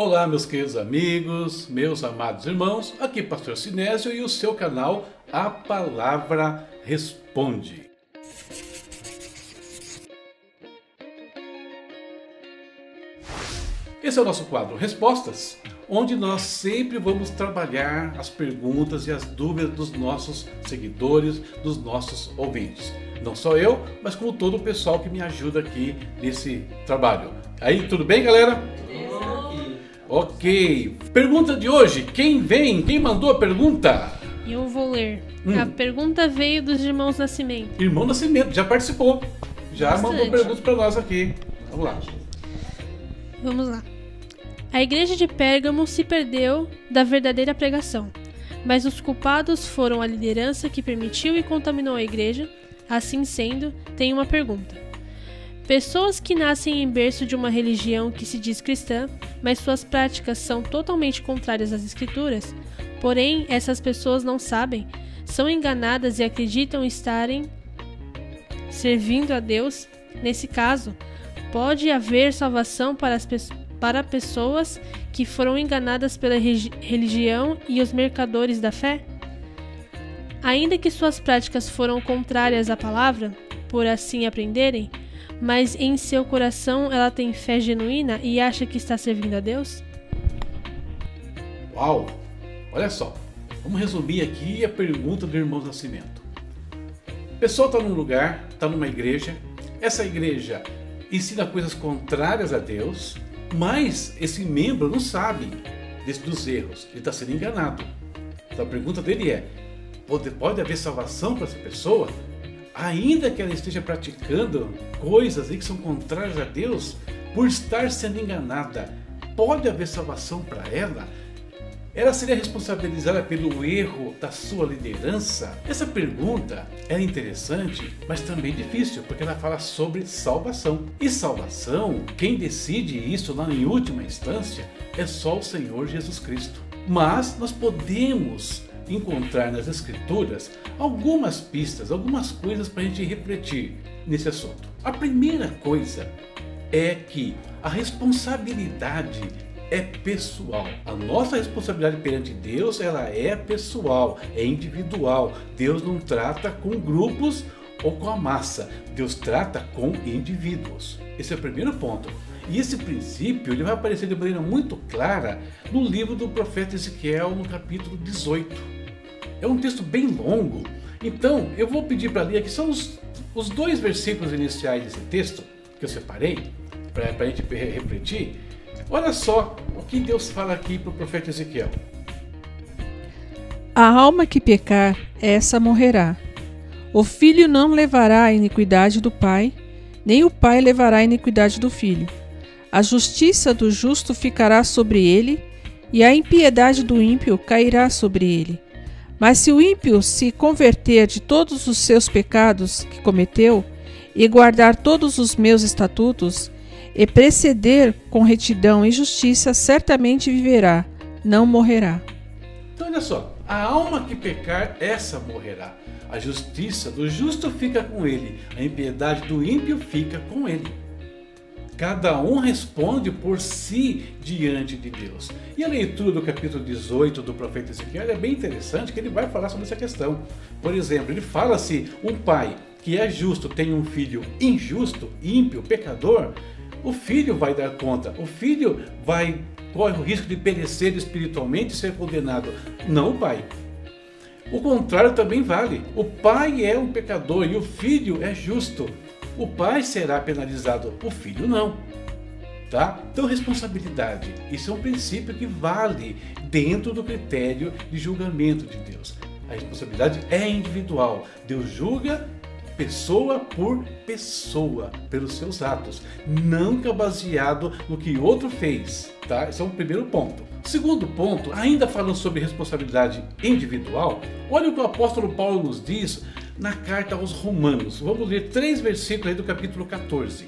Olá, meus queridos amigos, meus amados irmãos, aqui Pastor Sinésio e o seu canal A Palavra Responde. Esse é o nosso quadro Respostas, onde nós sempre vamos trabalhar as perguntas e as dúvidas dos nossos seguidores, dos nossos ouvintes. Não só eu, mas como todo o pessoal que me ajuda aqui nesse trabalho. Aí, tudo bem, galera? Ok. Pergunta de hoje. Quem vem? Quem mandou a pergunta? Eu vou ler. Hum. A pergunta veio dos irmãos Nascimento. Irmão Nascimento, já participou. Já Bastante. mandou perguntas para nós aqui. Vamos lá. Vamos lá. A igreja de Pérgamo se perdeu da verdadeira pregação, mas os culpados foram a liderança que permitiu e contaminou a igreja. Assim sendo, tem uma pergunta. Pessoas que nascem em berço de uma religião que se diz cristã, mas suas práticas são totalmente contrárias às escrituras, porém essas pessoas não sabem, são enganadas e acreditam estarem servindo a Deus. Nesse caso, pode haver salvação para, as, para pessoas que foram enganadas pela religião e os mercadores da fé? Ainda que suas práticas foram contrárias à palavra, por assim aprenderem, mas em seu coração ela tem fé genuína e acha que está servindo a Deus? Uau! Olha só. Vamos resumir aqui a pergunta do irmão Nascimento. A pessoa está num lugar, está numa igreja. Essa igreja ensina coisas contrárias a Deus, mas esse membro não sabe dos erros. Ele está sendo enganado. Então a pergunta dele é: pode, pode haver salvação para essa pessoa? Ainda que ela esteja praticando coisas que são contrárias a Deus, por estar sendo enganada, pode haver salvação para ela? Ela seria responsabilizada pelo erro da sua liderança? Essa pergunta é interessante, mas também difícil, porque ela fala sobre salvação. E salvação, quem decide isso lá em última instância, é só o Senhor Jesus Cristo. Mas nós podemos encontrar nas Escrituras algumas pistas, algumas coisas para a gente refletir nesse assunto. A primeira coisa é que a responsabilidade é pessoal. A nossa responsabilidade perante Deus, ela é pessoal, é individual. Deus não trata com grupos ou com a massa. Deus trata com indivíduos. Esse é o primeiro ponto. E esse princípio ele vai aparecer de maneira muito clara no livro do profeta Ezequiel, no capítulo 18. É um texto bem longo, então eu vou pedir para ler aqui são os, os dois versículos iniciais desse texto que eu separei para a gente re- refletir. Olha só o que Deus fala aqui para o profeta Ezequiel. A alma que pecar, essa morrerá. O filho não levará a iniquidade do pai, nem o pai levará a iniquidade do filho. A justiça do justo ficará sobre ele, e a impiedade do ímpio cairá sobre ele. Mas se o ímpio se converter de todos os seus pecados que cometeu, e guardar todos os meus estatutos, e preceder com retidão e justiça, certamente viverá, não morrerá. Então olha só, a alma que pecar, essa morrerá. A justiça do justo fica com ele, a impiedade do ímpio fica com ele. Cada um responde por si diante de Deus. E a leitura do capítulo 18 do profeta Ezequiel é bem interessante, que ele vai falar sobre essa questão. Por exemplo, ele fala se um pai que é justo tem um filho injusto, ímpio, pecador, o filho vai dar conta, o filho vai corre o risco de perecer espiritualmente e ser condenado, não o pai. O contrário também vale. O pai é um pecador e o filho é justo. O pai será penalizado, o filho não. Tá? Então, responsabilidade. Isso é um princípio que vale dentro do critério de julgamento de Deus. A responsabilidade é individual. Deus julga pessoa por pessoa pelos seus atos, nunca baseado no que outro fez, tá? Esse é o primeiro ponto. Segundo ponto, ainda falando sobre responsabilidade individual, olha o que o apóstolo Paulo nos diz na carta aos Romanos. Vamos ler três versículos aí do capítulo 14.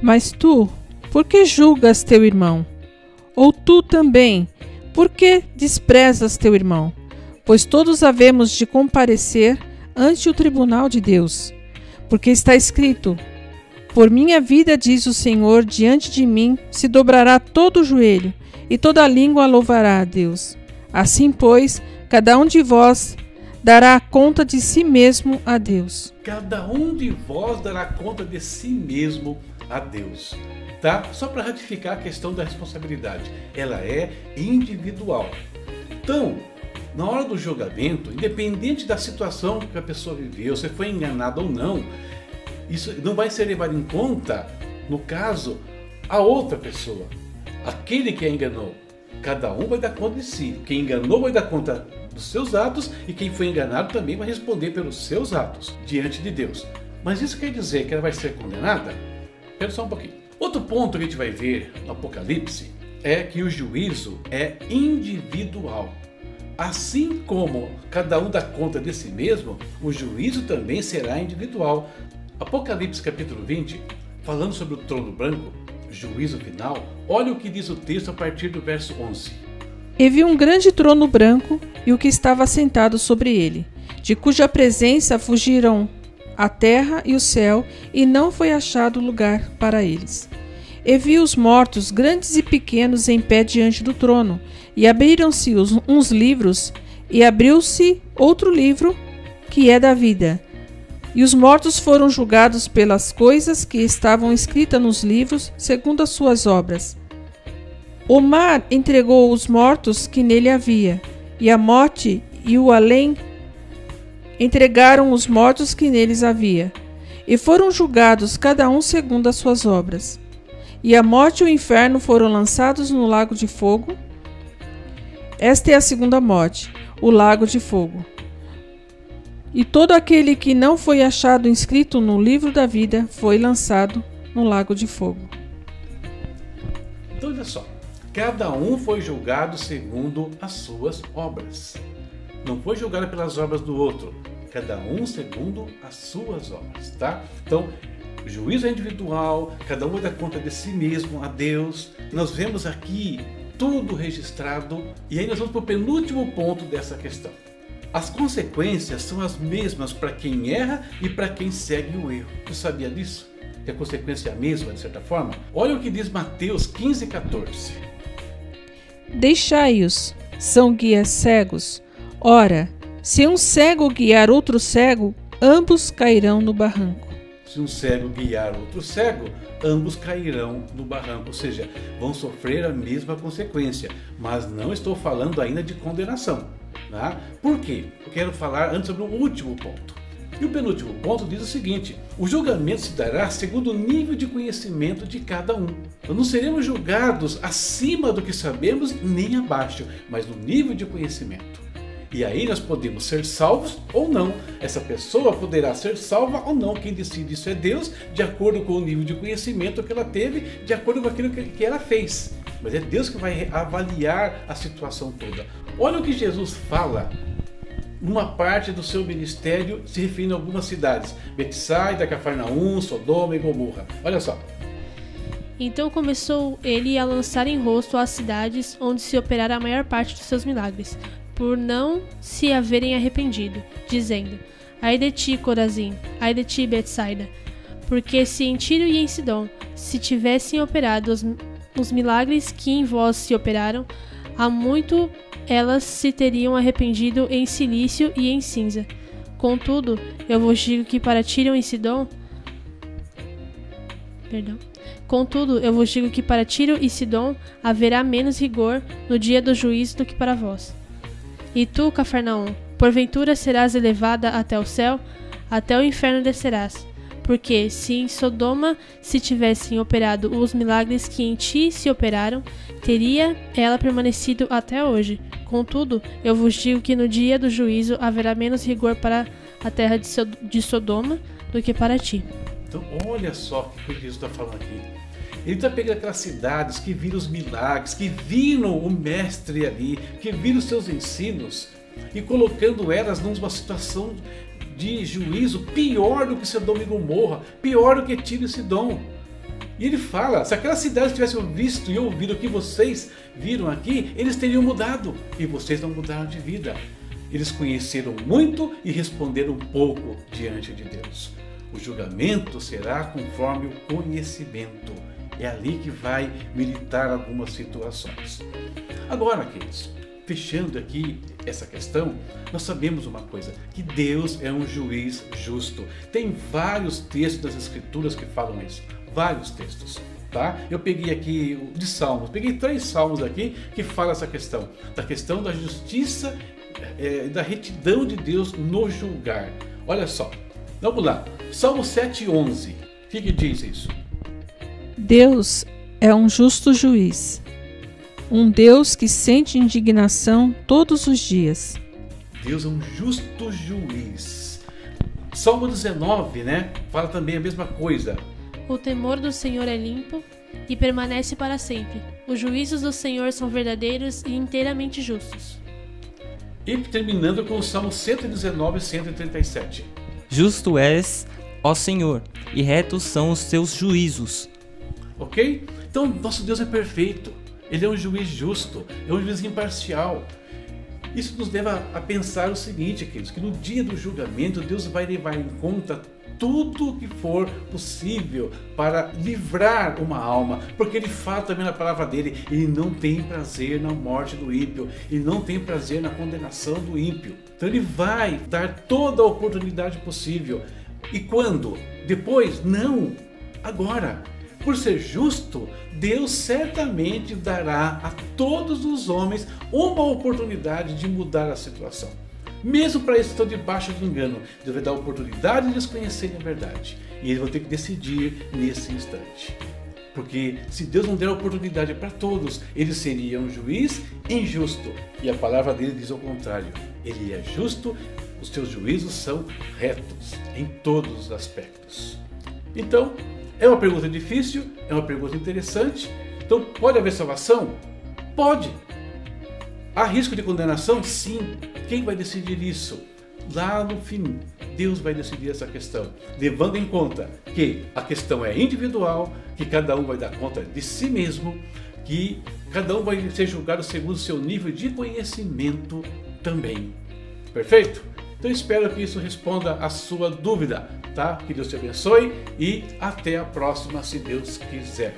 Mas tu, por que julgas teu irmão? Ou tu também, por que desprezas teu irmão? Pois todos havemos de comparecer ante o tribunal de Deus. Porque está escrito: Por minha vida, diz o Senhor, diante de mim se dobrará todo o joelho, e toda língua louvará a Deus. Assim, pois, cada um de vós dará conta de si mesmo a Deus. Cada um de vós dará conta de si mesmo a Deus. Tá? Só para ratificar a questão da responsabilidade, ela é individual. Então, na hora do julgamento, independente da situação que a pessoa viveu, se foi enganado ou não, isso não vai ser levado em conta, no caso, a outra pessoa, aquele que a enganou. Cada um vai dar conta de si. Quem enganou vai dar conta dos seus atos e quem foi enganado também vai responder pelos seus atos diante de Deus. Mas isso quer dizer que ela vai ser condenada? Espera só um pouquinho. Outro ponto que a gente vai ver no Apocalipse é que o juízo é individual. Assim como cada um dá conta de si mesmo, o juízo também será individual. Apocalipse capítulo 20, falando sobre o trono branco, juízo final, olha o que diz o texto a partir do verso 11. E vi um grande trono branco e o que estava sentado sobre ele, de cuja presença fugiram a terra e o céu, e não foi achado lugar para eles. E vi os mortos, grandes e pequenos, em pé diante do trono, e abriram-se uns livros, e abriu-se outro livro, que é da vida. E os mortos foram julgados pelas coisas que estavam escritas nos livros, segundo as suas obras. O mar entregou os mortos que nele havia, e a morte e o além entregaram os mortos que neles havia, e foram julgados cada um segundo as suas obras. E a morte e o inferno foram lançados no lago de fogo. Esta é a segunda morte, o lago de fogo. E todo aquele que não foi achado inscrito no livro da vida foi lançado no lago de fogo. Então, olha só, cada um foi julgado segundo as suas obras. Não foi julgado pelas obras do outro, cada um segundo as suas obras, tá? Então, o juízo é individual, cada um dá conta de si mesmo a Deus. Nós vemos aqui tudo registrado e aí nós vamos para o penúltimo ponto dessa questão. As consequências são as mesmas para quem erra e para quem segue o erro. Você sabia disso? Que a consequência é a mesma, de certa forma? Olha o que diz Mateus 15, 14. Deixai-os, são guias cegos. Ora, se um cego guiar outro cego, ambos cairão no barranco. Se um cego guiar outro cego, ambos cairão no barranco, ou seja, vão sofrer a mesma consequência. Mas não estou falando ainda de condenação. Tá? Por quê? Quero falar antes sobre o último ponto. E o penúltimo ponto diz o seguinte: o julgamento se dará segundo o nível de conhecimento de cada um. Nós não seremos julgados acima do que sabemos, nem abaixo, mas no nível de conhecimento. E aí nós podemos ser salvos ou não. Essa pessoa poderá ser salva ou não. Quem decide isso é Deus, de acordo com o nível de conhecimento que ela teve, de acordo com aquilo que ela fez. Mas é Deus que vai avaliar a situação toda. Olha o que Jesus fala numa parte do seu ministério se referindo a algumas cidades: Betsaida, Cafarnaum, Sodoma e Gomorra. Olha só. Então começou ele a lançar em rosto as cidades onde se operara a maior parte dos seus milagres, por não se haverem arrependido, dizendo: Ai de ti, Corazim, ai de ti, Betsaida, porque se em Tiro e em Sidom se tivessem operado os, os milagres que em vós se operaram, há muito elas se teriam arrependido em silício e em cinza. Contudo, eu vos digo que para Tiro e Sidom Perdão. Contudo, eu vos digo que para Tiro e Sidom haverá menos rigor no dia do juízo do que para vós. E tu, Cafarnaum, porventura serás elevada até o céu, até o inferno descerás. Porque se em Sodoma se tivessem operado os milagres que em ti se operaram, teria ela permanecido até hoje. Contudo, eu vos digo que no dia do juízo haverá menos rigor para a terra de Sodoma do que para ti. Então, olha só o que Jesus está falando aqui. Ele está pegando aquelas cidades que viram os milagres, que viram o mestre ali, que viram os seus ensinos e colocando elas numa situação de juízo pior do que Sodoma e Gomorra, pior do que Tiro e. E ele fala: se aquelas cidades tivessem visto e ouvido o que vocês viram aqui, eles teriam mudado. E vocês não mudaram de vida. Eles conheceram muito e responderam pouco diante de Deus. O julgamento será conforme o conhecimento. É ali que vai militar algumas situações. Agora, queridos, fechando aqui essa questão, nós sabemos uma coisa, que Deus é um juiz justo. Tem vários textos das Escrituras que falam isso, vários textos. Tá? Eu peguei aqui de Salmos, peguei três Salmos aqui que falam essa questão, da questão da justiça é, da retidão de Deus no julgar. Olha só, vamos lá, Salmo 7,11, o que, que diz isso? Deus é um justo juiz um Deus que sente indignação todos os dias. Deus é um justo juiz. Salmo 19, né? Fala também a mesma coisa. O temor do Senhor é limpo e permanece para sempre. Os juízos do Senhor são verdadeiros e inteiramente justos. E terminando com o Salmo 119, 137. Justo és, ó Senhor, e retos são os teus juízos. Ok? Então, nosso Deus é perfeito. Ele é um juiz justo, é um juiz imparcial. Isso nos leva a pensar o seguinte, queridos, que no dia do julgamento Deus vai levar em conta tudo que for possível para livrar uma alma, porque ele fala também na palavra dele, ele não tem prazer na morte do ímpio, ele não tem prazer na condenação do ímpio. Então ele vai dar toda a oportunidade possível. E quando? Depois? Não, agora. Por ser justo, Deus certamente dará a todos os homens uma oportunidade de mudar a situação. Mesmo para esses que estão debaixo do engano, Deus vai dar a oportunidade de eles conhecerem a verdade. E eles vão ter que decidir nesse instante. Porque se Deus não der a oportunidade para todos, ele seria um juiz injusto. E a palavra dele diz ao contrário: ele é justo, os seus juízos são retos em todos os aspectos. Então, é uma pergunta difícil, é uma pergunta interessante. Então, pode haver salvação? Pode. Há risco de condenação? Sim. Quem vai decidir isso? Lá no fim, Deus vai decidir essa questão, levando em conta que a questão é individual, que cada um vai dar conta de si mesmo, que cada um vai ser julgado segundo o seu nível de conhecimento também. Perfeito? Então espero que isso responda a sua dúvida, tá? Que Deus te abençoe e até a próxima, se Deus quiser.